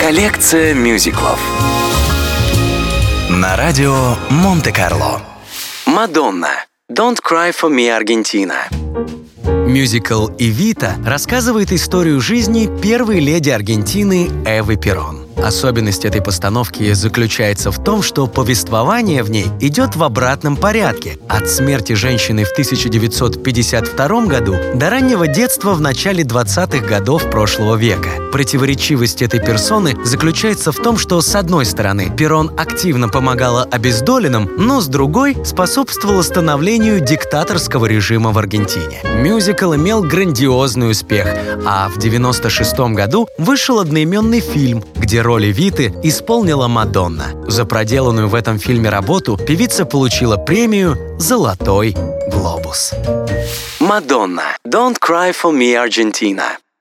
Коллекция мюзиклов На радио Монте-Карло. Мадонна Don't Cry For Me, Аргентина Мюзикл «Эвита» рассказывает историю жизни первой леди Аргентины Эвы Перрон. Особенность этой постановки заключается в том, что повествование в ней идет в обратном порядке. От смерти женщины в 1952 году до раннего детства в начале 20-х годов прошлого века. Противоречивость этой персоны заключается в том, что, с одной стороны, Перрон активно помогала обездоленным, но с другой способствовала становлению диктаторского режима в Аргентине. Мюзикл имел грандиозный успех, а в 96 году вышел одноименный фильм, где роли Виты исполнила Мадонна. За проделанную в этом фильме работу певица получила премию «Золотой глобус». Мадонна Don't Cry For Me, Аргентина